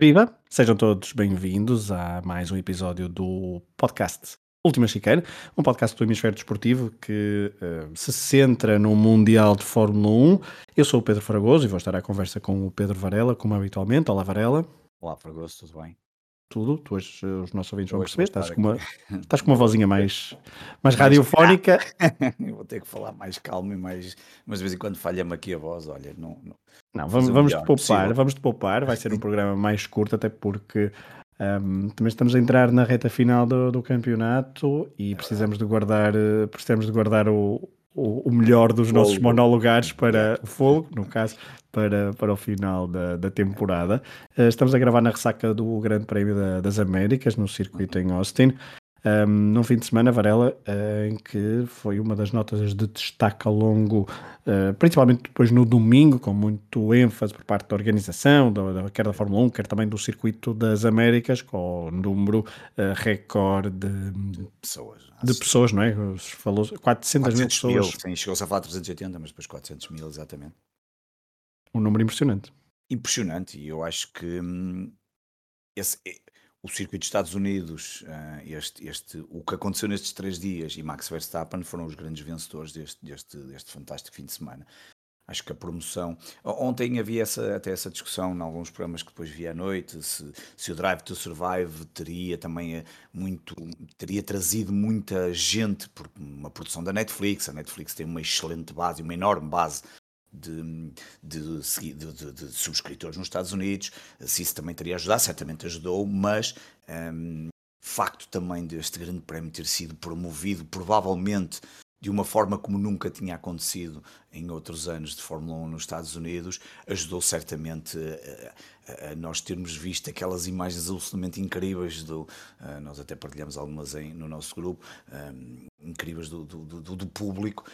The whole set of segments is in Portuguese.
Viva! Sejam todos bem-vindos a mais um episódio do podcast Última Chicane, um podcast do Hemisfério Desportivo que uh, se centra no Mundial de Fórmula 1. Eu sou o Pedro Fragoso e vou estar à conversa com o Pedro Varela, como habitualmente. Olá, Varela. Olá, Fragoso, tudo bem? Tudo, tu hoje, eh, os nossos ouvintes vão perceber, estás com, uma, estás com uma vozinha mais, mais radiofónica. Eu vou ter que falar mais calmo e mais. Mas de vez em quando falha-me aqui a voz, olha, não. Não, não vamos, vamos te poupar, vamos te poupar, vai ser um programa mais curto, até porque um, também estamos a entrar na reta final do, do campeonato e precisamos de guardar, eh, precisamos de guardar o, o, o melhor dos nossos monólogos para o fogo, no caso, para, para o final da, da temporada. Uh, estamos a gravar na ressaca do Grande Prémio da, das Américas, no circuito em Austin um, num fim de semana, Varela, uh, em que foi uma das notas de destaque ao longo, uh, principalmente depois no domingo, com muito ênfase por parte da organização, da, da, quer da Fórmula 1, quer também do Circuito das Américas, com o número uh, recorde de, pessoas. De pessoas, não é? Falou 400 mil pessoas. Mil, sim, chegou-se a falar 380, mas depois 400 mil, exatamente. Um número impressionante. Impressionante, e eu acho que hum, esse, o circuito dos Estados Unidos, uh, este, este, o que aconteceu nestes três dias e Max Verstappen foram os grandes vencedores deste, deste, deste fantástico fim de semana. Acho que a promoção. Ontem havia essa, até essa discussão em alguns programas que depois vi à noite, se, se o Drive to Survive teria também eh, muito. teria trazido muita gente, por uma produção da Netflix. A Netflix tem uma excelente base, uma enorme base de, de, de, de, subscritores nos Estados Unidos, se isso também teria ajudado, certamente ajudou, mas um, facto também deste grande prémio ter sido promovido, provavelmente de uma forma como nunca tinha acontecido em outros anos de Fórmula 1 nos Estados Unidos, ajudou certamente a, a, a nós termos visto aquelas imagens absolutamente incríveis do, uh, nós até partilhamos algumas em, no nosso grupo, um, incríveis do, do, do, do público.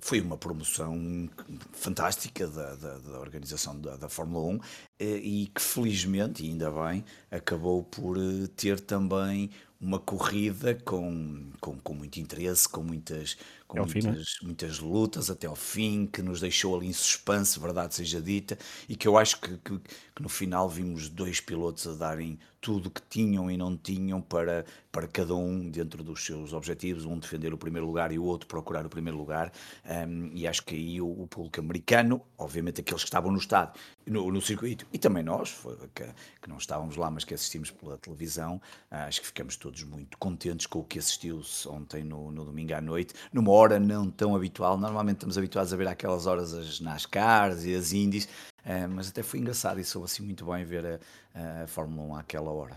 Foi uma promoção fantástica da, da, da organização da, da, Fórmula 1 eh, e que felizmente, e ainda bem, acabou por eh, ter também uma corrida com, com, com muito interesse, com muitas, com muitas, fim, né? muitas lutas até ao fim, que nos deixou ali em suspense, verdade seja dita, e que eu acho que, que, que no final vimos dois pilotos a darem tudo que tinham e não tinham para, para cada um dentro dos seus objetivos, um defender o primeiro lugar e o outro procurar o primeiro lugar. Um, e acho que aí o, o, público americano, obviamente aqueles que estavam no estado, no, no circuito, e também nós, que, que, não estávamos lá, mas que assistimos pela televisão, acho que ficamos todos muito contentes com o que assistiu-se ontem no, no domingo à noite, numa hora não tão habitual. Normalmente estamos habituados a ver aquelas horas as NASCARs e as Indies Uh, mas até foi engraçado e soube assim muito bem ver a, a Fórmula 1 àquela hora.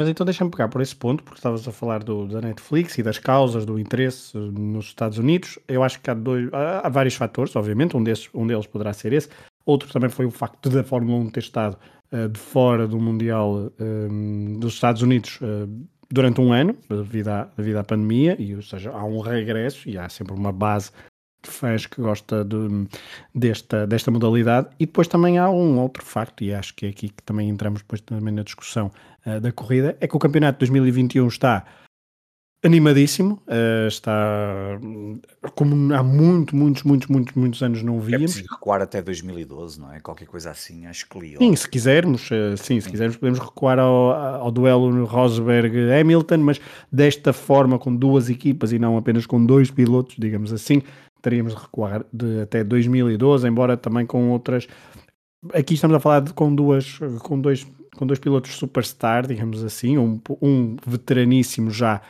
Mas então deixa-me pegar por esse ponto, porque estavas a falar do, da Netflix e das causas, do interesse nos Estados Unidos. Eu acho que há, dois, há, vários fatores, obviamente, um, desses, um deles poderá ser esse. Outro também foi o facto da Fórmula 1 ter estado uh, de fora do Mundial dos Estados Unidos uh, durante um ano, devido à, devido à pandemia, e, ou seja, há um regresso e há sempre uma base de fãs que gosta de, desta, desta modalidade. E depois também há um outro facto, e acho que é aqui que também entramos depois também na discussão uh, da corrida, é que o campeonato de 2021 está animadíssimo, uh, está como há muito, muitos, muitos, muitos, muitos anos não víamos. É recuar até 2012, não é? Qualquer coisa assim, acho que li. Sim, se quisermos, uh, sim, se sim. quisermos podemos recuar ao, ao duelo Rosberg-Hamilton, mas desta forma, com duas equipas e não apenas com dois pilotos, digamos assim, teríamos de recuar de até 2012, embora também com outras. Aqui estamos a falar de, com duas, com dois, com dois pilotos superstar, digamos assim, um, um veteraníssimo já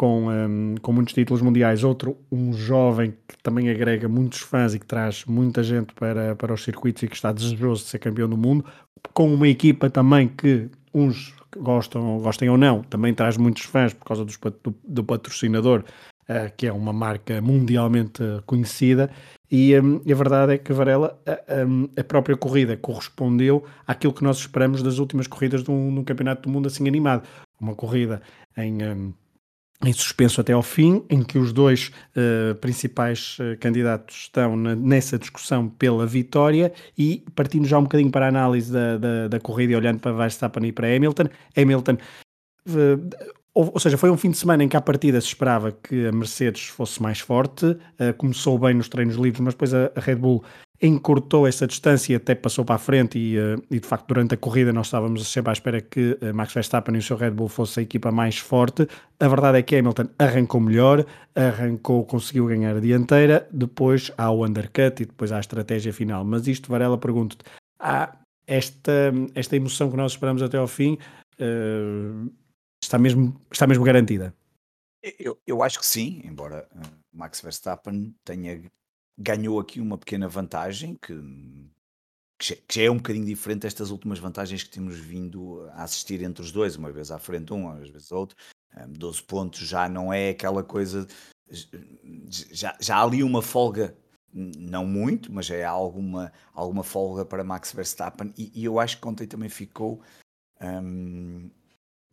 com, um, com muitos títulos mundiais, outro um jovem que também agrega muitos fãs e que traz muita gente para, para os circuitos e que está desejoso de ser campeão do mundo, com uma equipa também que uns gostam, gostem ou não, também traz muitos fãs por causa dos, do, do patrocinador uh, que é uma marca mundialmente conhecida, e, um, e a verdade é que Varela, a, a, própria corrida correspondeu àquilo que nós esperamos das últimas corridas de um, de um campeonato do mundo assim animado. Uma corrida em. Um, em suspenso até ao fim, em que os dois uh, principais candidatos estão na, nessa discussão pela vitória e partindo já um bocadinho para a análise da, da, da corrida e olhando para Verstappen e para Hamilton, Hamilton ou, seja, foi um fim de semana em que à partida se esperava que a Mercedes fosse mais forte, uh, começou bem nos treinos livres, mas depois a, a, Red Bull encurtou essa distância até passou para a frente e, uh, e, de facto durante a corrida nós estávamos sempre à espera que uh, Max Verstappen e o seu Red Bull fosse a equipa mais forte. A verdade é que Hamilton arrancou melhor, arrancou, conseguiu ganhar a dianteira, depois há o undercut e depois há a estratégia final. Mas isto, Varela, pergunto-te, há esta, esta emoção que nós esperamos até ao fim uh, está, mesmo, está mesmo garantida? Eu, eu acho que sim, embora Max Verstappen tenha ganhou aqui uma pequena vantagem que, que já é um bocadinho diferente destas últimas vantagens que temos vindo a assistir entre os dois, uma vez à frente um, às vezes outro. 12 pontos já não é aquela coisa. Já, já há ali uma folga, não muito, mas já é alguma, alguma folga para Max Verstappen. E, e eu acho que ontem também ficou.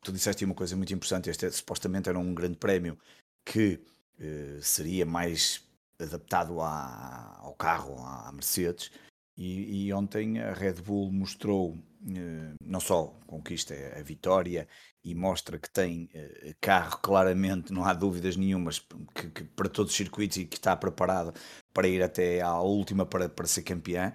Tu disseste uma coisa muito importante: este supostamente era um grande prémio que uh, seria mais adaptado à, ao carro, à Mercedes. E, e, ontem a Red Bull mostrou eh, não só conquista a vitória e mostra que tem eh, carro claramente, não há dúvidas nenhumas, que, que, para todos os circuitos e que está preparado para ir até à última para, para ser campeã,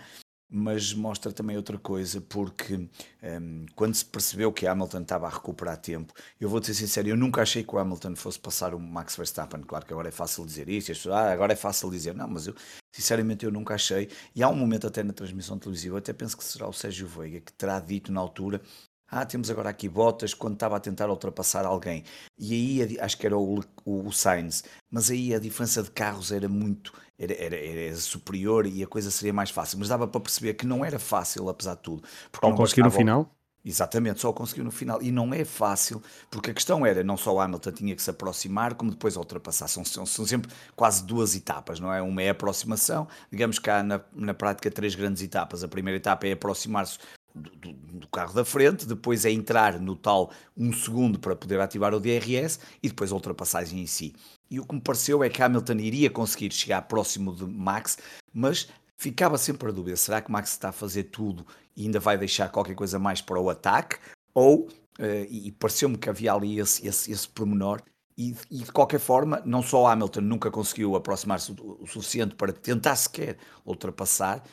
mas mostra também outra coisa, porque um, quando se percebeu que Hamilton estava a recuperar tempo, eu vou ser sincero, eu nunca achei que o Hamilton fosse passar o Max Verstappen. Claro que agora é fácil dizer isso, pessoas, ah, agora é fácil dizer, não, mas eu sinceramente eu nunca achei. E há um momento até na transmissão televisiva, até penso que será o Sérgio Veiga que terá dito na altura ah, temos agora aqui Bottas quando estava a tentar ultrapassar alguém. E aí acho que era o, o, o Sainz, mas aí a diferença de carros era muito, era, era, era, superior e a coisa seria mais fácil. Mas dava para perceber que não era fácil, apesar de tudo. Porque Só conseguiu no final? Exatamente, só conseguiu no final. E não é fácil, porque a questão era, não só o Hamilton tinha que se aproximar, como depois ultrapassar. São, são, são sempre quase duas etapas, não é? Uma é a aproximação, digamos que há na, na prática três grandes etapas. A primeira etapa é aproximar-se do, do, carro da frente, depois é entrar no tal um segundo para poder ativar o DRS e depois a ultrapassagem em si. E o que me pareceu é que Hamilton iria conseguir chegar próximo de Max, mas ficava sempre a dúvida: será que Max está a fazer tudo e ainda vai deixar qualquer coisa mais para o ataque? Ou, uh, e pareceu-me que havia ali esse, esse, esse pormenor. E, e, de qualquer forma, não só Hamilton nunca conseguiu aproximar-se o, o suficiente para tentar sequer ultrapassar,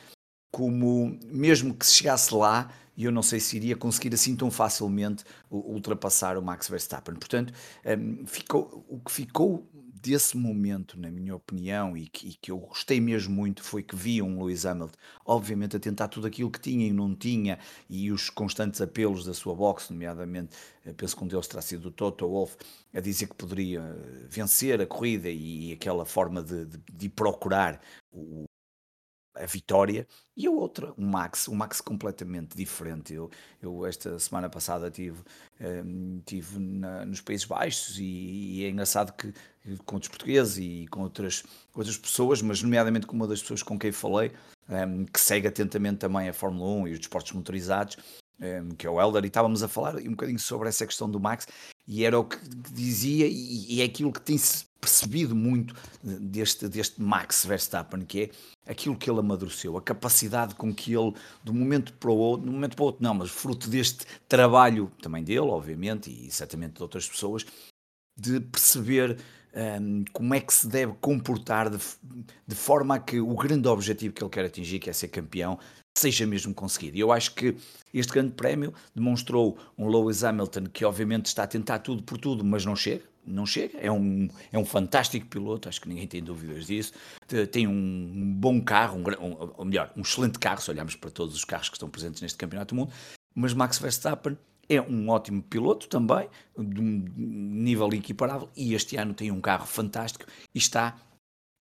como mesmo que se chegasse lá, eu não sei se iria conseguir assim tão facilmente ultrapassar o Max Verstappen. Portanto, um, ficou, o que ficou desse momento, na minha opinião, e que, e que, eu gostei mesmo muito, foi que vi um Lewis Hamilton, obviamente, a tentar tudo aquilo que tinha e não tinha, e os constantes apelos da sua boxe, nomeadamente, eh, penso que um deles terá sido o Toto Wolff, a dizer que poderia eh, vencer a corrida e, e aquela forma de, de, de procurar o, a vitória e a outra, o Max, um Max completamente diferente. Eu, eu esta semana passada tive, ehm, tive nos Países Baixos e, e, é engraçado que com outros portugueses e com outras, outras pessoas, mas nomeadamente com uma das pessoas com quem falei, um, ehm, que segue atentamente também a Fórmula 1 e os desportos motorizados, um, ehm, que é o Helder, e estávamos a falar um bocadinho sobre essa questão do Max, e era o que dizia, e, e é aquilo que tem-se percebido muito deste, deste Max Verstappen, que é aquilo que ele amadureceu, a capacidade com que ele, de um momento para o outro, de um momento para o outro não, mas fruto deste trabalho, também dele, obviamente, e certamente de outras pessoas, de perceber um, como é que se deve comportar de, de forma a que o grande objetivo que ele quer atingir, que é ser campeão, seja mesmo conseguido. E eu acho que este grande prémio demonstrou um Lewis Hamilton que obviamente está a tentar tudo por tudo, mas não chega, não chega. É um, é um fantástico piloto, acho que ninguém tem dúvidas disso. Tem um bom carro, um, ou melhor, um excelente carro, se olharmos para todos os carros que estão presentes neste Campeonato do Mundo. Mas Max Verstappen é um ótimo piloto também, de um nível equiparável, e este ano tem um carro fantástico e está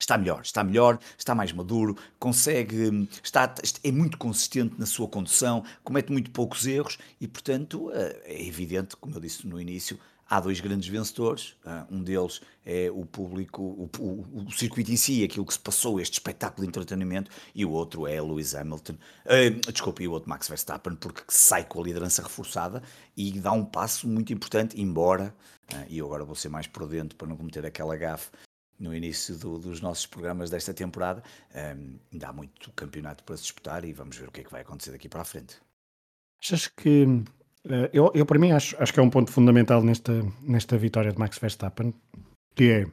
está melhor, está melhor, está mais maduro, consegue, está, é muito consistente na sua condução, comete muito poucos erros e, portanto, eh, é evidente, como eu disse no início, há dois grandes vencedores. Um deles é o público, o, o, o, circuito em si, aquilo que se passou, este espetáculo de entretenimento, e o outro é Lewis Hamilton, uh, e o outro Max Verstappen, porque sai com a liderança reforçada e dá um passo muito importante, embora, uh, e eu agora vou ser mais prudente para não cometer aquela gafe no início do, dos nossos programas desta temporada, um, ainda há muito campeonato para se disputar e vamos ver o que é que vai acontecer daqui para a frente. Achas que eu, eu, para mim, acho, acho que é um ponto fundamental nesta, nesta vitória de Max Verstappen, que é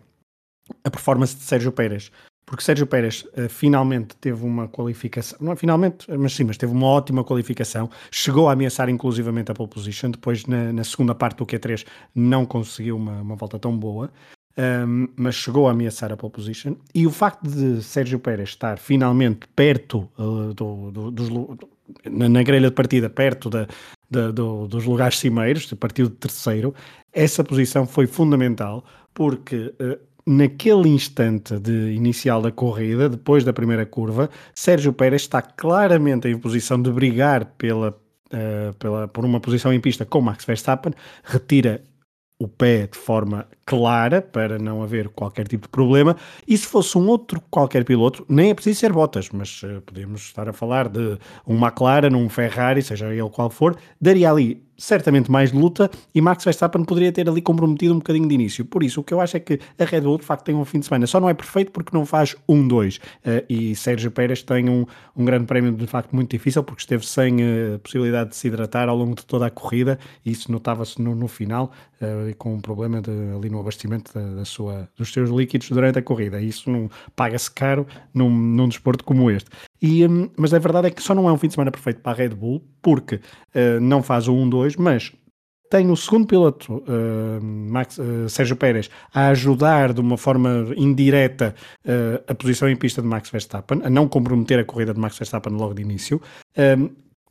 a performance de Sérgio Pérez. porque Sérgio Pérez uh, finalmente teve uma qualificação, não é finalmente, mas sim, mas teve uma ótima qualificação, chegou a ameaçar inclusivamente a pole position, depois na, na segunda parte do Q3 não conseguiu uma, uma volta tão boa, um, mas chegou a ameaçar a pole position, e o facto de Sérgio Pérez estar finalmente perto uh, do, do, dos, na, na, grelha de partida, perto da, da, do, dos lugares cimeiros, partiu de terceiro, essa posição foi fundamental, porque uh, naquele instante de inicial da corrida, depois da primeira curva, Sérgio Pérez está claramente em posição de brigar pela, uh, pela, por uma posição em pista com Max Verstappen, retira o pé de forma clara para não haver qualquer tipo de problema. E se fosse um outro qualquer piloto, nem é preciso ser Bottas, mas uh, podemos estar a falar de um McLaren, um Ferrari, seja ele qual for, daria ali certamente mais luta e Max Verstappen poderia ter ali comprometido um bocadinho de início. Por isso, o que eu acho é que a Red Bull de facto tem um fim de semana. Só não é perfeito porque não faz um dois uh, e Sérgio Pérez tem um, um grande prémio de facto muito difícil porque esteve sem uh, possibilidade de se hidratar ao longo de toda a corrida e isso notava-se no, no, final uh, com um problema de, ali no abastecimento da, da, sua, dos seus líquidos durante a corrida. Isso não paga-se caro num, num desporto como este. E, hum, mas a verdade é que só não é um fim de semana perfeito para a Red Bull, porque uh, não faz o 1-2, mas tem o segundo piloto, uh, Max, uh, Sérgio Pérez, a ajudar de uma forma indireta uh, a posição em pista de Max Verstappen, a não comprometer a corrida de Max Verstappen logo de início.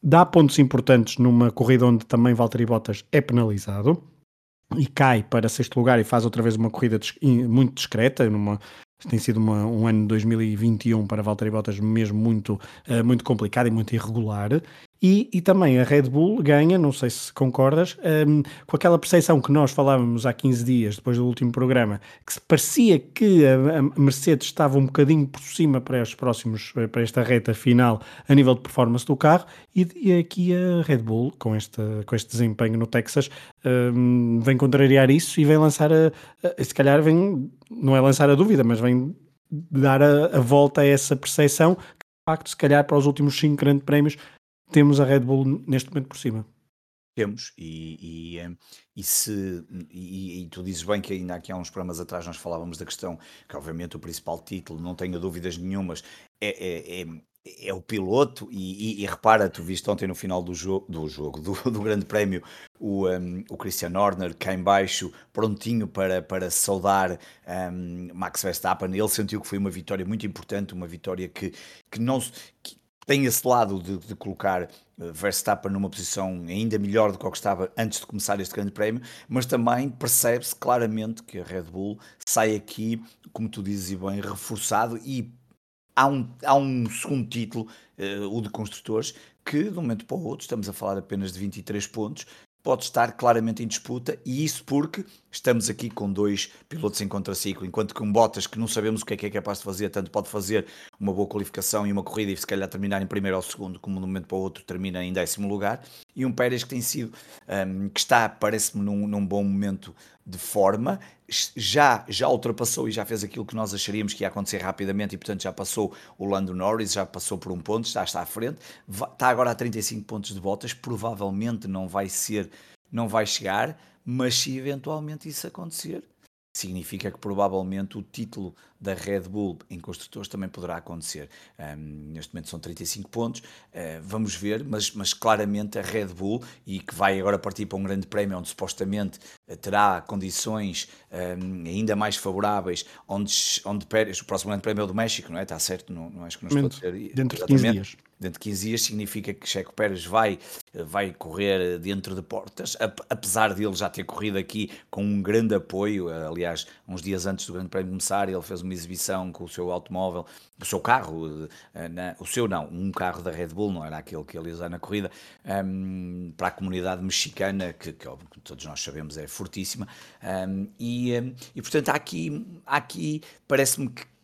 Dá pontos importantes numa corrida onde também Valtteri Bottas é penalizado e cai para sexto lugar e faz outra vez uma corrida muito discreta, numa, tem sido uma, um ano de 2021 para Valtteri Bottas mesmo muito, uh, muito complicado e muito irregular. E, e, também a Red Bull ganha, não sei se concordas, um, com aquela percepção que nós falávamos há 15 dias, depois do último programa, que parecia que a, Mercedes estava um bocadinho por cima para, os próximos, para esta reta final a nível de performance do carro, e, e aqui a Red Bull, com este, com este desempenho no Texas, um, vem contrariar isso e vem lançar a, a, se calhar vem, não é lançar a dúvida, mas vem dar a, a volta a essa percepção que, de facto, se calhar para os últimos 5 grandes prémios temos a Red Bull neste momento por cima. Temos, e, e, eh, e se e, e tu dizes bem que ainda aqui há uns programas atrás nós falávamos da questão que obviamente o principal título, não tenho dúvidas nenhumas, é, é, é, é o piloto, e, e, repara, tu viste ontem no final do jogo, do, jogo, do, do Grande Prémio, o, um, o Christian Horner cá em baixo, prontinho para, para saudar um, Max Verstappen, ele sentiu que foi uma vitória muito importante, uma vitória que, que não que, tem esse lado de, de, colocar eh, Verstappen numa posição ainda melhor do que o que estava antes de começar este grande prémio, mas também percebe-se claramente que a Red Bull sai aqui, como tu dizes e bem, reforçado e há um, há um segundo título, uh, o de construtores, que de um momento para o outro, estamos a falar apenas de 23 pontos, pode estar claramente em disputa, e isso porque estamos aqui com dois pilotos em contraciclo, enquanto que um Bottas que não sabemos o que é que é capaz de fazer, tanto pode fazer uma boa qualificação e uma corrida e se calhar terminar em primeiro ou segundo, como de um momento para o outro termina em décimo lugar, e um Pérez que tem sido, um, que está, parece-me, num, num bom momento de forma, já, já ultrapassou e já fez aquilo que nós acharíamos que ia acontecer rapidamente e portanto já passou o Lando Norris, já passou por um ponto, já está à frente, está agora a 35 pontos de voltas, provavelmente não vai ser, não vai chegar, mas se eventualmente isso acontecer, significa que provavelmente o título da Red Bull em construtores também poderá acontecer. Um, neste momento são 35 pontos, uh, vamos ver, mas, mas claramente a Red Bull, e que vai agora partir para um grande prémio onde supostamente uh, terá condições um, ainda mais favoráveis, onde, onde Pérez, o próximo grande prémio é o do México, não é? Está certo? Não, não acho que não estou a dizer. Dentro de 15 dias dentro de 15 dias significa que Checo Pérez vai, vai correr dentro de portas, apesar de ele já ter corrido aqui com um grande apoio, aliás, uns dias antes do Grande Prémio começar, ele fez uma exibição com o seu automóvel, o seu carro, eh, na, o seu não, um carro da Red Bull, não era aquele que ele usar na corrida, um, para a comunidade mexicana, que, que, todos nós sabemos é fortíssima, um, e, e portanto há aqui, há aqui parece-me que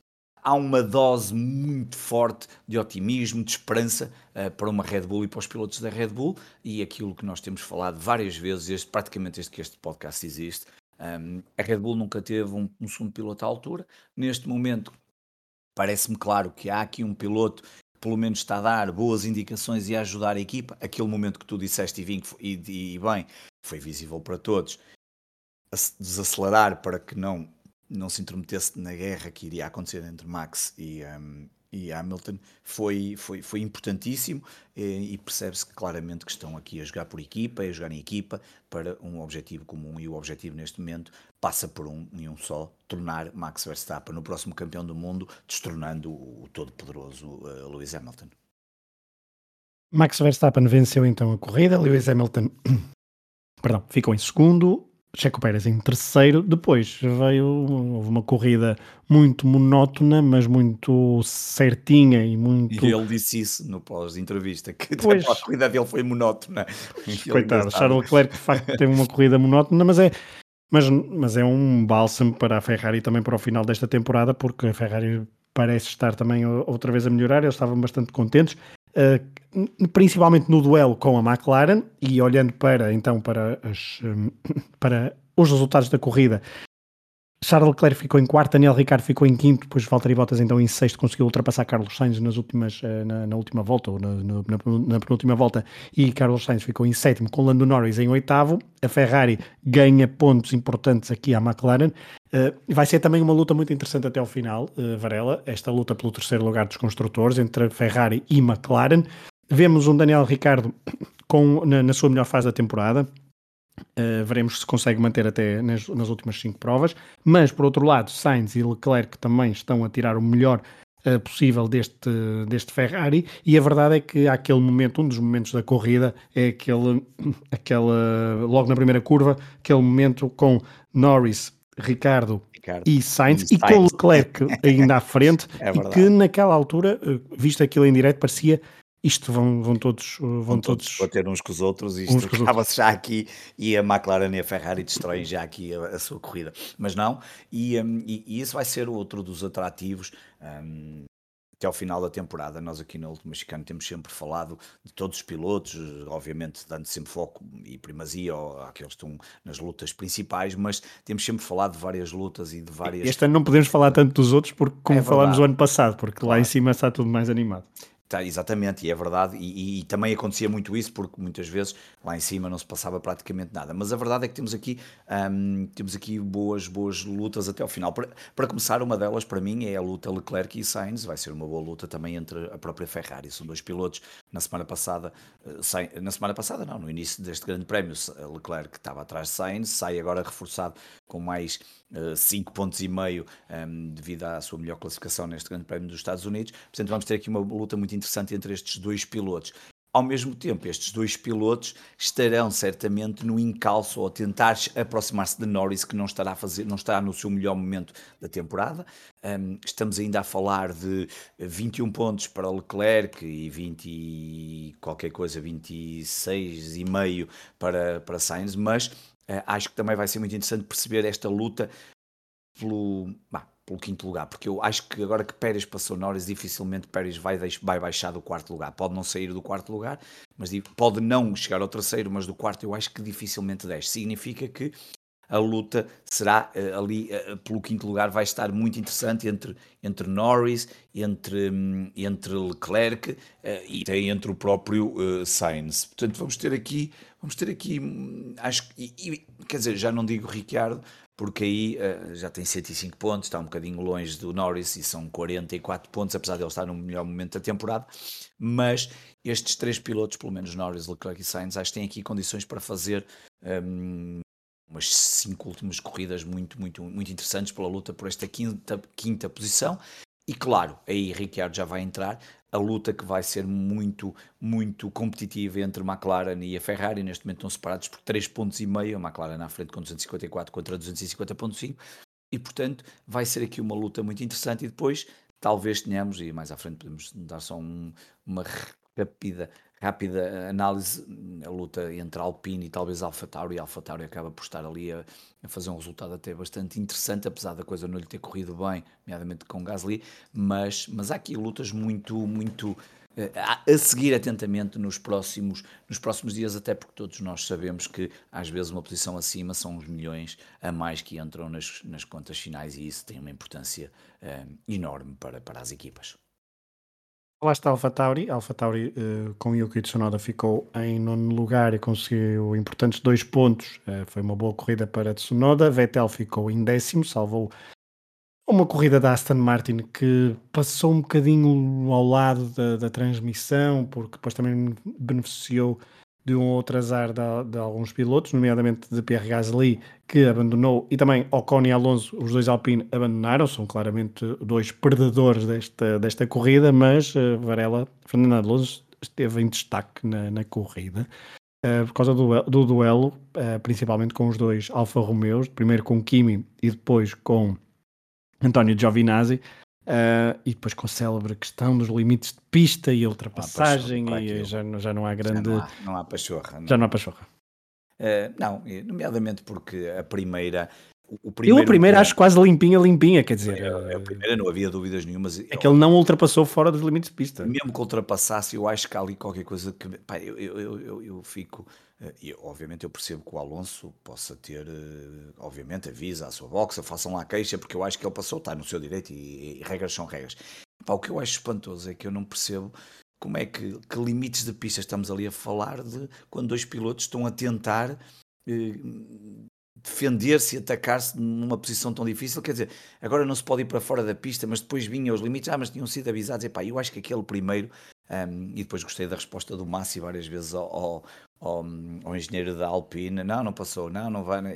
há uma dose muito forte de otimismo, de esperança uh, para uma Red Bull e para os pilotos da Red Bull e aquilo que nós temos falado várias vezes, este, praticamente desde que este podcast existe. Um, a Red Bull nunca teve um, um segundo piloto à altura. Neste momento, parece-me claro que há aqui um piloto que pelo menos está a dar boas indicações e a ajudar a equipa. Aquele momento que tu disseste e, vim, e, e bem, foi visível para todos. Desacelerar para que não não se intrometesse na guerra que iria acontecer entre Max e, um, e Hamilton foi, foi, foi importantíssimo e, e percebe-se claramente que estão aqui a jogar por equipa, a jogar em equipa para um objetivo comum e o objetivo neste momento passa por um e um só, tornar Max Verstappen o próximo campeão do mundo, destronando o, o todo-poderoso uh, Lewis Hamilton. Max Verstappen venceu então a corrida, Lewis Hamilton perdão, ficou em segundo, Checo Pérez em terceiro, depois veio houve uma corrida muito monótona, mas muito certinha e muito. E ele disse isso no pós-entrevista, que pois... a corrida dele foi monótona. Coitado, Charles Leclerc de facto teve uma corrida monótona, mas é, mas, mas é um bálsamo para a Ferrari e também para o final desta temporada, porque a Ferrari parece estar também outra vez a melhorar, eles estavam bastante contentes. Uh, principalmente no duelo com a McLaren e olhando para então para, as, um, para os resultados da corrida Charles Leclerc ficou em quarto, Daniel Ricciardo ficou em quinto, depois Valtteri Bottas então em sexto conseguiu ultrapassar Carlos Sainz nas últimas, eh, na, na última volta ou na, na, na, penúltima volta e Carlos Sainz ficou em sétimo com Lando Norris em oitavo. A Ferrari ganha pontos importantes aqui à McLaren. Uh, vai ser também uma luta muito interessante até ao final, uh, Varela, esta luta pelo terceiro lugar dos construtores entre Ferrari e McLaren. Vemos um Daniel Ricciardo com, na, na sua melhor fase da temporada, Uh, veremos se consegue manter até nas, nas, últimas cinco provas. Mas, por outro lado, Sainz e Leclerc também estão a tirar o melhor uh, possível deste, deste Ferrari. E a verdade é que há aquele momento, um dos momentos da corrida, é aquele, aquela, logo na primeira curva, aquele momento com Norris, Ricardo, Ricardo. e Sainz, e, e com Leclerc ainda à frente, é e que naquela altura, eh, visto aquilo em direto, parecia isto vão, vão todos vão, vão todos, todos bater uns com os outros e isto acaba-se já aqui e a McLaren e a Ferrari destroem já aqui a, a sua corrida mas não, e, e, e, isso vai ser outro dos atrativos um, até ao final da temporada, nós aqui no Último Mexicano temos sempre falado de todos os pilotos, obviamente dando sempre foco e primazia àqueles que estão nas lutas principais, mas temos sempre falado de várias lutas e de várias. Este ano não podemos falar tanto dos outros porque, como é falámos o ano passado, porque claro. lá em cima está tudo mais animado. Tá, exatamente, e é verdade, e, e, e, também acontecia muito isso, porque muitas vezes lá em cima não se passava praticamente nada. Mas a verdade é que temos aqui, um, temos aqui boas, boas lutas até ao final. Para, para começar, uma delas para mim é a luta Leclerc e Sainz, vai ser uma boa luta também entre a própria Ferrari. São dois pilotos. Na semana passada, eh, na semana passada não, no início deste grande prémio, Leclerc estava atrás de Sainz, sai agora reforçado com mais 5 uh, pontos e meio um, devido à sua melhor classificação neste grande prémio dos Estados Unidos. Portanto, vamos ter aqui uma luta muito interessante entre estes dois pilotos. Ao mesmo tempo, estes dois pilotos estarão certamente no encalço ou a tentar aproximar-se de Norris, que não estará, a fazer, não estará no seu melhor momento da temporada. Um, estamos ainda a falar de 21 pontos para Leclerc e 20 e qualquer coisa, 26 e meio para, para Sainz, mas uh, acho que também vai ser muito interessante perceber esta luta pelo, bah, pelo quinto lugar, porque eu acho que agora que Pérez passou Norris, dificilmente Pérez vai, vai baixar do quarto lugar. Pode não sair do quarto lugar, mas pode não chegar ao terceiro, mas do quarto eu acho que dificilmente desce. Significa que a luta será uh, ali uh, pelo quinto lugar, vai estar muito interessante entre, entre Norris, entre, um, entre Leclerc uh, e até entre o próprio Sainz. Portanto, vamos ter aqui, vamos ter aqui, hum, acho que, quer dizer, já não digo Ricciardo, porque aí uh, já tem 105 pontos, está um bocadinho longe do Norris e são 44 pontos, apesar de ele estar no melhor momento da temporada. Mas estes três pilotos, pelo menos Norris, Leclerc e Sainz, acho que têm aqui condições para fazer um, ehm, umas cinco últimas corridas muito, muito, muito interessantes pela luta por esta quinta, quinta posição. E claro, aí Ricciardo já vai entrar, a luta que vai ser muito, muito competitiva entre McLaren e a Ferrari. Neste momento estão separados por 3 pontos e meio, a McLaren na frente com 254 contra 250.5 e portanto vai ser aqui uma luta muito interessante. E depois talvez tenhamos, e mais à frente podemos dar só um, uma rápida rápida análise, a luta entre Alpine e talvez Alfa Tauri, Alfa Tauri acaba por estar ali a, a, fazer um resultado até bastante interessante, apesar da coisa não lhe ter corrido bem, nomeadamente com Gasly, mas, mas há aqui lutas muito, muito eh, a, seguir atentamente nos próximos, nos próximos dias, até porque todos nós sabemos que às vezes uma posição acima são os milhões a mais que entram nas, nas contas finais e isso tem uma importância uh, enorme para, para as equipas. Lá está Alfa Tauri. Alfa Tauri uh, com Yuki Tsunoda ficou em nono lugar e conseguiu importantes dois pontos. Uh, foi uma boa corrida para Tsunoda. Vettel ficou em décimo, salvou uma corrida da Aston Martin que passou um bocadinho ao lado da, da transmissão, porque depois também beneficiou de um outro azar de, de, alguns pilotos, nomeadamente de Pierre Gasly, que abandonou, e também Ocon e Alonso, os dois Alpine, abandonaram, são claramente dois perdedores desta, desta corrida, mas uh, Varela, Fernando Alonso, esteve em destaque na, na corrida. Uh, por causa do, do duelo, uh, principalmente com os dois Alfa Romeos, primeiro com Kimi e depois com António Giovinazzi, Uh, e depois com a célebre questão dos limites de pista e ultrapassagem, e já, já não há grande. Já não há, não há pachorra. Não. Já não há pachorra. Uh, não, nomeadamente porque a primeira. O primeiro, eu o primeiro acho quase limpinha, limpinha, quer dizer. A, a primeira não havia dúvidas nenhumas. É que ele não ultrapassou fora dos limites de pista. Mesmo que ultrapassasse, eu acho que há ali qualquer coisa que. Pá, eu, eu, eu, eu fico eh, e obviamente eu percebo que o Alonso possa ter, eh, obviamente, avisa a sua boxa, façam lá queixa, porque eu acho que ele passou, está no seu direito e, e regras são regras. Pá, o que eu acho espantoso é que eu não percebo como é que, que limites de pista estamos ali a falar de quando dois pilotos estão a tentar eh, defender-se e atacar-se numa posição tão difícil. Quer dizer, agora não se pode ir para fora da pista, mas depois vinha os limites, ah, mas tinham sido avisados. Epá, eu acho que aquele primeiro, um, e depois gostei da resposta do Massi várias vezes ao, ao, ao, engenheiro da Alpine, não, não passou, não, não vai, não,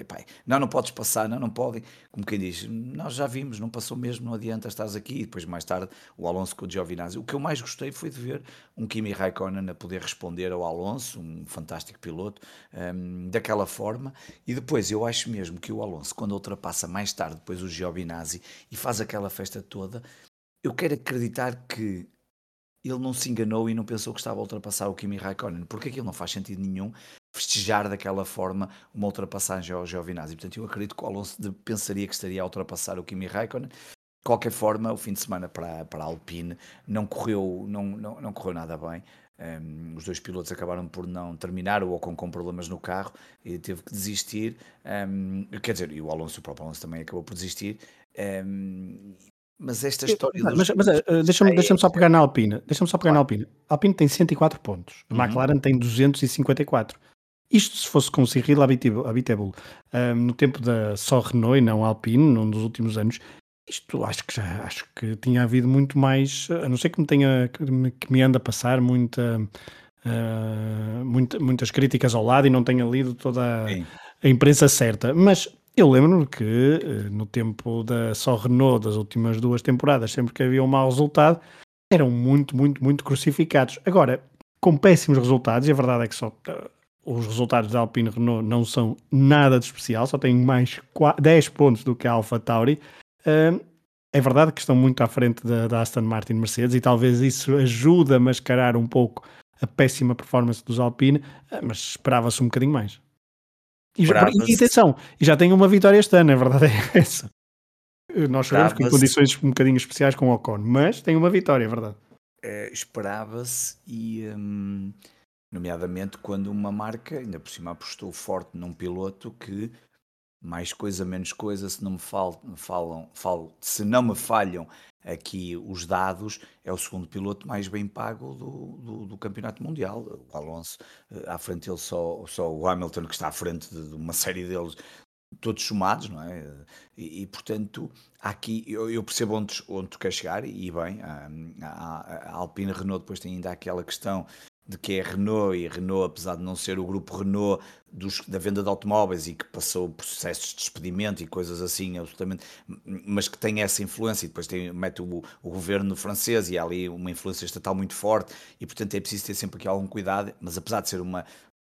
não, não podes passar, não, não podem, como quem diz, nós já vimos, não passou mesmo, não adianta, estás aqui, e depois mais tarde o Alonso com o Giovinazzi. O que eu mais gostei foi de ver um Kimi Raikkonen a poder responder ao Alonso, um fantástico piloto, um, daquela forma, e depois eu acho mesmo que o Alonso, quando ultrapassa mais tarde depois o Giovinazzi e faz aquela festa toda, eu quero acreditar que ele não se enganou e não pensou que estava a ultrapassar o Kimi Raikkonen, porque aquilo não faz sentido nenhum festejar daquela forma uma ultrapassagem ao Giovinazzi. Portanto, eu acredito que o Alonso pensaria que estaria a ultrapassar o Kimi Raikkonen. De qualquer forma, o fim de semana para, para a Alpine não correu, não, não, não correu nada bem. Um, os dois pilotos acabaram por não terminar, o Ocon com problemas no carro e teve que desistir. Um, quer dizer, e o Alonso, o próprio Alonso também acabou por desistir. Um, mas esta história. Mas, mas, mas uh, deixa-me é, deixa só pegar na Alpine. Deixa-me só pegar claro. na Alpine. A Alpine tem 104 pontos. A uhum. McLaren tem 254. Isto se fosse com Cyril Abiteboul um, no tempo da só Renault e não Alpine, num dos últimos anos, isto acho que já acho que tinha havido muito mais, a não ser que me tenha que me, que me anda a passar muita, uh, muita, muitas críticas ao lado e não tenha lido toda a, a imprensa certa, mas eu lembro-me que eh, no tempo da só Renault das últimas duas temporadas, sempre que havia um mau resultado, eram muito, muito, muito crucificados. Agora, com péssimos resultados, e a verdade é que só uh, os resultados da Alpine Renault não são nada de especial, só têm mais 4, 10 pontos do que a Alpha Tauri. Uh, é verdade que estão muito à frente da, da Aston Martin Mercedes e talvez isso ajude a mascarar um pouco a péssima performance dos Alpine, mas esperava-se um bocadinho mais. E, já, e atenção, já tem uma vitória este ano, a verdade é essa. Nós sabemos que em condições um bocadinho especiais com o Ocon, mas tem uma vitória, é verdade. É, Esperava-se e, hum, nomeadamente, quando uma marca, ainda por cima, apostou forte num piloto que mais coisa, menos coisa, se não me falam, falam, falam, se não me falham aqui os dados, é o segundo piloto mais bem pago do, do, do Campeonato Mundial. O Alonso, eh, à frente dele só, só o Hamilton, que está à frente de, de uma série deles, todos somados, não é? E, e portanto, aqui eu, eu, percebo onde, onde tu queres chegar, e bem, a, a, a Alpine Renault depois tem ainda aquela questão de que é Renault e Renault, apesar de não ser o grupo Renault dos, da venda de automóveis e que passou processos de despedimento e coisas assim, absolutamente, mas que tem essa influência e depois tem, mete o, o governo francês e há ali uma influência estatal muito forte e portanto é preciso ter sempre aqui algum cuidado, mas apesar de ser uma,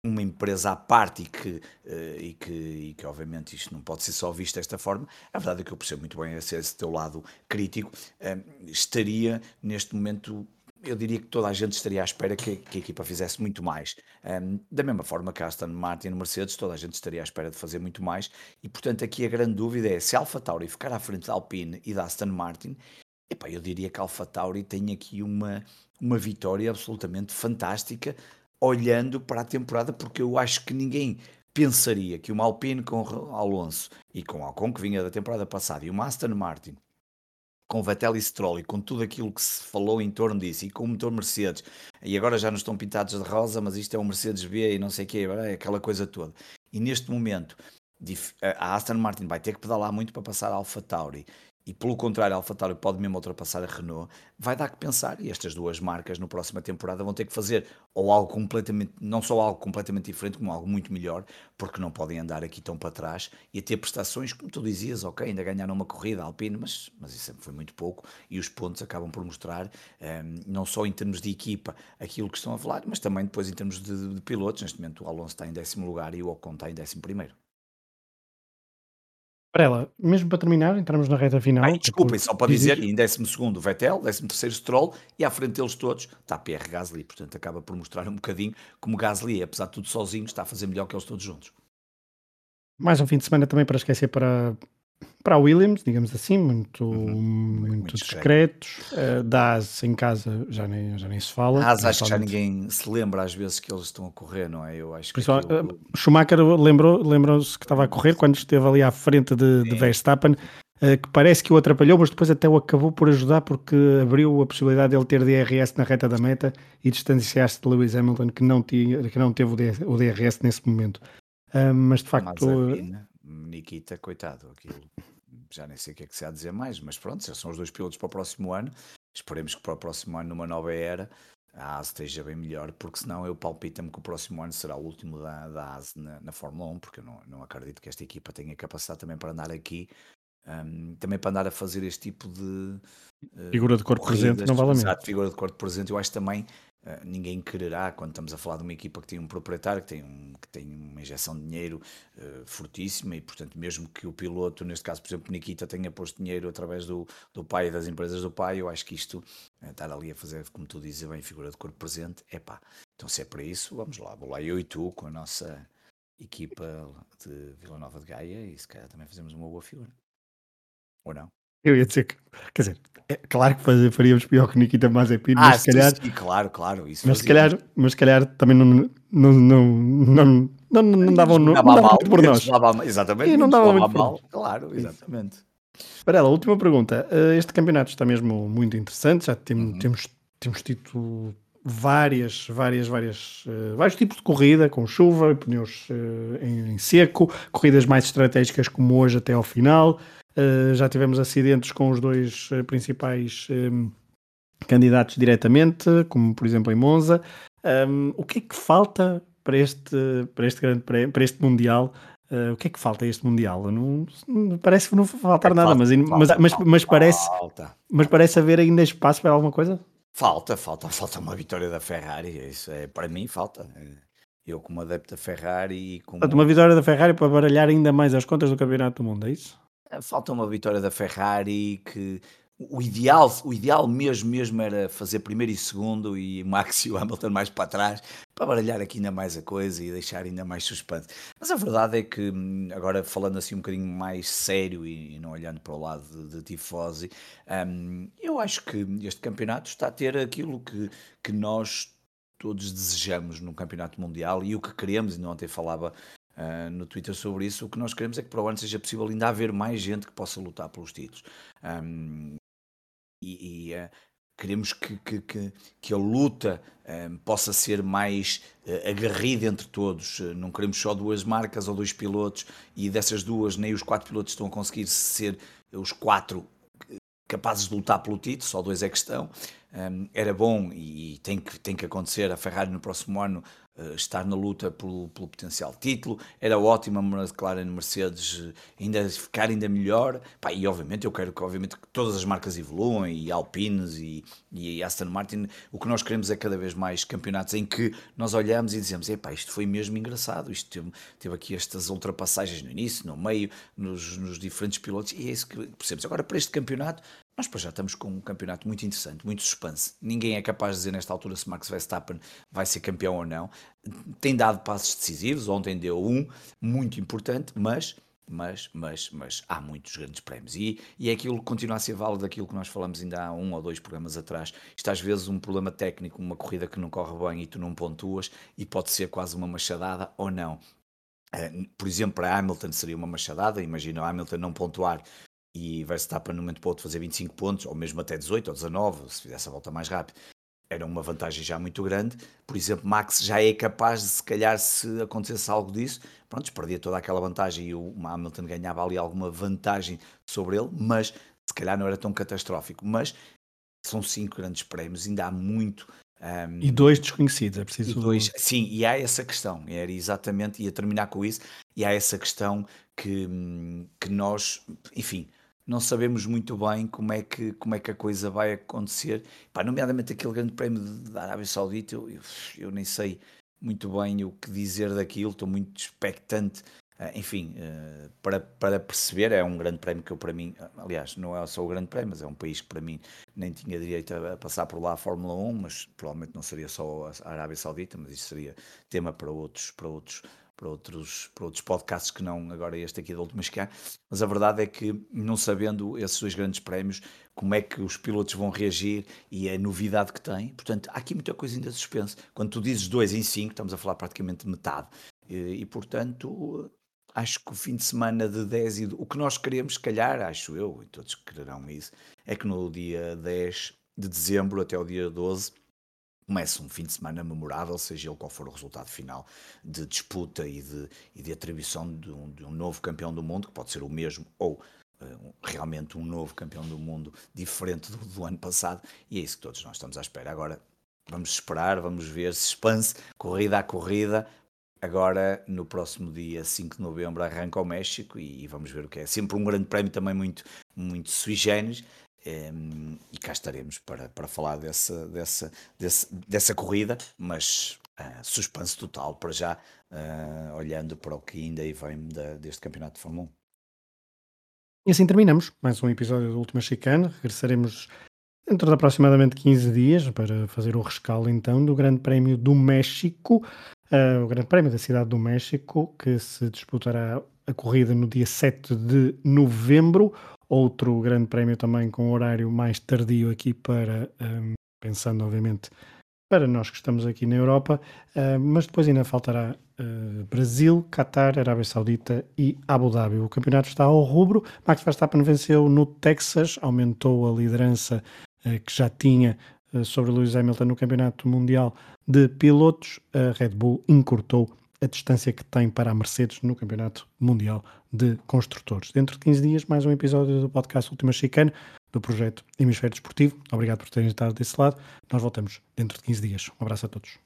uma empresa à parte e que, uh, e, que, e que obviamente isto não pode ser só visto desta forma, a verdade é que eu percebo muito bem esse, esse teu lado crítico, uh, estaria neste momento eu diria que toda a gente estaria à espera que, que a equipa fizesse muito mais. Um, da mesma forma que a Aston Martin e Mercedes, toda a gente estaria à espera de fazer muito mais. E portanto, aqui a grande dúvida é se a Alfa Tauri ficar à frente da Alpine e da Aston Martin. Epá, eu diria que a Alfa Tauri tem aqui uma, uma vitória absolutamente fantástica, olhando para a temporada, porque eu acho que ninguém pensaria que uma Alpine com Alonso e com Alcon, que vinha da temporada passada, e uma Aston Martin com Vettel e Stroll e com tudo aquilo que se falou em torno disso e com o motor Mercedes. E agora já não estão pintados de rosa mas isto é um Mercedes B e não sei o é aquela coisa toda. E neste momento a Aston Martin vai ter que pedalar muito para passar a Alpha Tauri e pelo contrário, a AlphaTauri pode mesmo ultrapassar a Renault, vai dar que pensar. E estas duas marcas, na próxima temporada, vão ter que fazer ou algo completamente, não só algo completamente diferente, como algo muito melhor, porque não podem andar aqui tão para trás e a ter prestações, como tu dizias, ok, ainda ganharam uma corrida Alpine, mas, mas isso sempre foi muito pouco. E os pontos acabam por mostrar, um, ehm, não só em termos de equipa, aquilo que estão a falar, mas também depois em termos de, de pilotos. Neste momento, o Alonso está em décimo lugar e o Ocon está em décimo primeiro. Para ela, mesmo para terminar, entramos na reta final. Ai, desculpem, só para dizer, em 12 Vettel, 13 Stroll e à frente deles todos está Pierre Gasly, portanto acaba por mostrar um bocadinho como Gasly, apesar de tudo sozinho, está a fazer melhor que eles todos juntos. Mais um fim de semana também para esquecer para, para a Williams, digamos assim, muito, uhum. muito, muito discretos. Uh, Daz em casa já nem, já nem se fala. Daz acho que já ninguém se lembra às vezes que eles estão a correr, não é? Eu acho que. Aquilo... Uh, Schumacher lembrou, lembrou-se que estava a correr quando esteve ali à frente de, de Verstappen. Uh, que parece que o atrapalhou, mas depois até o acabou por ajudar porque abriu a possibilidade de ele ter DRS na reta da meta e distanciar-se de Lewis Hamilton que não, tinha, que não teve o DRS nesse momento. Uh, mas de facto. Mas Nikita, coitado, aquilo já nem sei o que é que se há a dizer mais, mas pronto, já são os dois pilotos para o próximo ano. Esperemos que para o próximo ano, numa nova era, a AS esteja bem melhor, porque senão eu palpito-me que o próximo ano será o último da, da AS na, na Fórmula 1, porque eu não, não acredito que esta equipa tenha capacidade também para andar aqui, um, também para andar a fazer este tipo de. Uh, figura de corpo presente, não vale a mesmo. Figura de corpo presente, eu acho também Uh, ninguém quererá, quando estamos a falar de uma equipa que tem um proprietário, que tem, um, que tem uma injeção de dinheiro uh, fortíssima e, portanto, mesmo que o piloto, neste caso, por exemplo, Nikita, tenha posto dinheiro através do, do pai e das empresas do pai, eu acho que isto, uh, estar ali a fazer, como tu dizes bem, figura de corpo presente, é pá. Então, se é para isso, vamos lá, vou lá eu e tu com a nossa equipa de Vila Nova de Gaia e se calhar também fazemos uma boa figura. Ou não? Eu ia dizer que, quer dizer, é claro que faríamos pior que Nikita Mazepin, ah, mas se calhar. Sim, claro, claro. Isso mas se calhar, mas se calhar também não, não, não, não, não, não davam não, não dava muito por nós. Exatamente. E não dava muito mal, claro, exatamente. Para ela, última pergunta. Eh, este campeonato está mesmo muito interessante, já temos, uhum. temos, temos tido várias, várias, várias, uh, vários tipos de corrida, com chuva, pneus uh, em, em, seco, corridas mais estratégicas como hoje até ao final. Uh, já tivemos acidentes com os dois uh, principais um, eh, candidatos diretamente, como por exemplo em Monza. Um, o que é que falta para este, para este, grande, para este Mundial? Uh, o que é que falta a este Mundial? Não, não parece que não faltar é nada, falta, mas, falta, mas, mas, mas, parece, mas parece haver ainda espaço para alguma coisa? Falta, falta, falta uma vitória da Ferrari. Isso é, para mim falta. Eu, como adepto da Ferrari. Como... Uma vitória da Ferrari para baralhar ainda mais as contas do Campeonato do Mundo, é isso? Falta uma vitória da Ferrari que o ideal, o ideal mesmo, mesmo era fazer primeiro e segundo e Max e o Hamilton mais para trás para baralhar aqui ainda mais a coisa e deixar ainda mais suspense. Mas a verdade é que, hum, agora falando assim um bocadinho mais sério e, não olhando para o lado de, de Tifosi, um, eu acho que este campeonato está a ter aquilo que, que nós todos desejamos no campeonato mundial e o que queremos, e ontem falava uh, no Twitter sobre isso. O que nós queremos é que para o ano seja possível ainda haver mais gente que possa lutar pelos títulos. Um, e, e uh, queremos que, que, que, que, a luta um, possa ser mais uh, agarrida entre todos. não queremos só duas marcas ou dois pilotos e dessas duas nem os quatro pilotos estão a conseguir ser os quatro capazes de lutar pelo título, só dois é que estão. Um, era bom e tem que, tem que acontecer a Ferrari no próximo ano uh, estar na luta pelo, pelo potencial título. Era ótimo a McLaren Mercedes uh, ainda ficar ainda melhor. Pá, e obviamente eu quero que, obviamente, que todas as marcas evoluam e Alpines e, e Aston Martin. O que nós queremos é cada vez mais campeonatos em que nós olhamos e dizemos: isto foi mesmo engraçado. Isto teve, teve aqui estas ultrapassagens no início, no meio, nos, nos diferentes pilotos, e é isso que percebemos. Agora, para este campeonato, nós depois já estamos com um campeonato muito interessante, muito suspense. Ninguém é capaz de dizer nesta altura se Max Verstappen vai ser campeão ou não. Tem dado passos decisivos, ontem deu um, muito importante, mas mas, mas, mas há muitos grandes prémios. E, e é aquilo que continua a ser válido daquilo que nós falamos ainda há um ou dois programas atrás. Isto às vezes um problema técnico, uma corrida que não corre bem e tu não pontuas, e pode ser quase uma machadada ou não. Uh, por exemplo, para Hamilton seria uma machadada, imagina o Hamilton não pontuar e Verstappen no momento para outro fazer 25 pontos, ou mesmo até 18 ou 19, se fizesse a volta mais rápido, era uma vantagem já muito grande. Por exemplo, Max já é capaz de, se calhar, se acontecesse algo disso, pronto, perdia toda aquela vantagem e o Hamilton ganhava ali alguma vantagem sobre ele, mas se calhar não era tão catastrófico, mas são cinco grandes prémios, ainda há muito. Um, e dois desconhecidos, é preciso. E dois, sim, e há essa questão, era exatamente, ia terminar com isso, e há essa questão que, que nós, enfim, não sabemos muito bem como é que, como é que a coisa vai acontecer. Pá, nomeadamente aquele grande prémio da Arábia Saudita, eu, eu, eu nem sei muito bem o que dizer daquilo, estou muito expectante ah, enfim, ah, para, para perceber, é um grande prémio que eu para mim, aliás, não é só o grande prémio, mas é um país que para mim nem tinha direito a passar por lá a Fórmula 1, mas provavelmente não seria só a Arábia Saudita, mas isso seria tema para outros, para outros, para outros, para outros podcasts que não agora este aqui da última esquiar. Mas a verdade é que, não sabendo esses dois grandes prémios, como é que os pilotos vão reagir e a novidade que tem, portanto, há aqui muita coisa ainda suspense. Quando tu dizes dois em cinco, estamos a falar praticamente metade. E, e, portanto, acho que o fim de semana de 10 e o que nós queremos, se calhar, acho eu, e todos quererão isso, é que no dia 10 de dezembro até o dia 12 comece um fim de semana memorável, seja ele qual for o resultado final de disputa e de, e de atribuição de um, de um novo campeão do mundo, que pode ser o mesmo ou uh, realmente um novo campeão do mundo diferente do, do ano passado, e é isso que todos nós estamos à espera. Agora vamos esperar, vamos ver suspense, corrida a corrida, Agora, no próximo dia 5 de novembro, arranca o México e, e vamos ver o que é. Sempre um grande prémio também muito, muito sui generis. Um, ehm, e cá estaremos para, para falar dessa, dessa, dessa, dessa corrida, mas uh, suspense total para já, uh, olhando para o que ainda vem da, deste campeonato de Fórmula 1. E assim terminamos mais um episódio do Última Chicane. Regressaremos dentro de aproximadamente 15 dias para fazer o rescaldo então do Grande Prémio do México uh, o Grande Prémio da Cidade do México, que se disputará a corrida no dia 7 de novembro. Outro Grande Prémio também com horário mais tardio aqui para, um, pensando obviamente para nós que estamos aqui na Europa, uh, mas depois ainda faltará uh, Brasil, Qatar, Arábia Saudita e Abu Dhabi. O campeonato está ao rubro. Max Verstappen venceu no Texas, aumentou a liderança uh, que já tinha sobre Lewis Hamilton no Campeonato Mundial de Pilotos, a Red Bull encurtou a distância que tem para a Mercedes no Campeonato Mundial de Construtores. Dentro de 15 dias, mais um episódio do podcast Última Chicane, do projeto Hemisfério Desportivo. Obrigado por terem estado desse lado. Nós voltamos dentro de 15 dias. Um abraço a todos.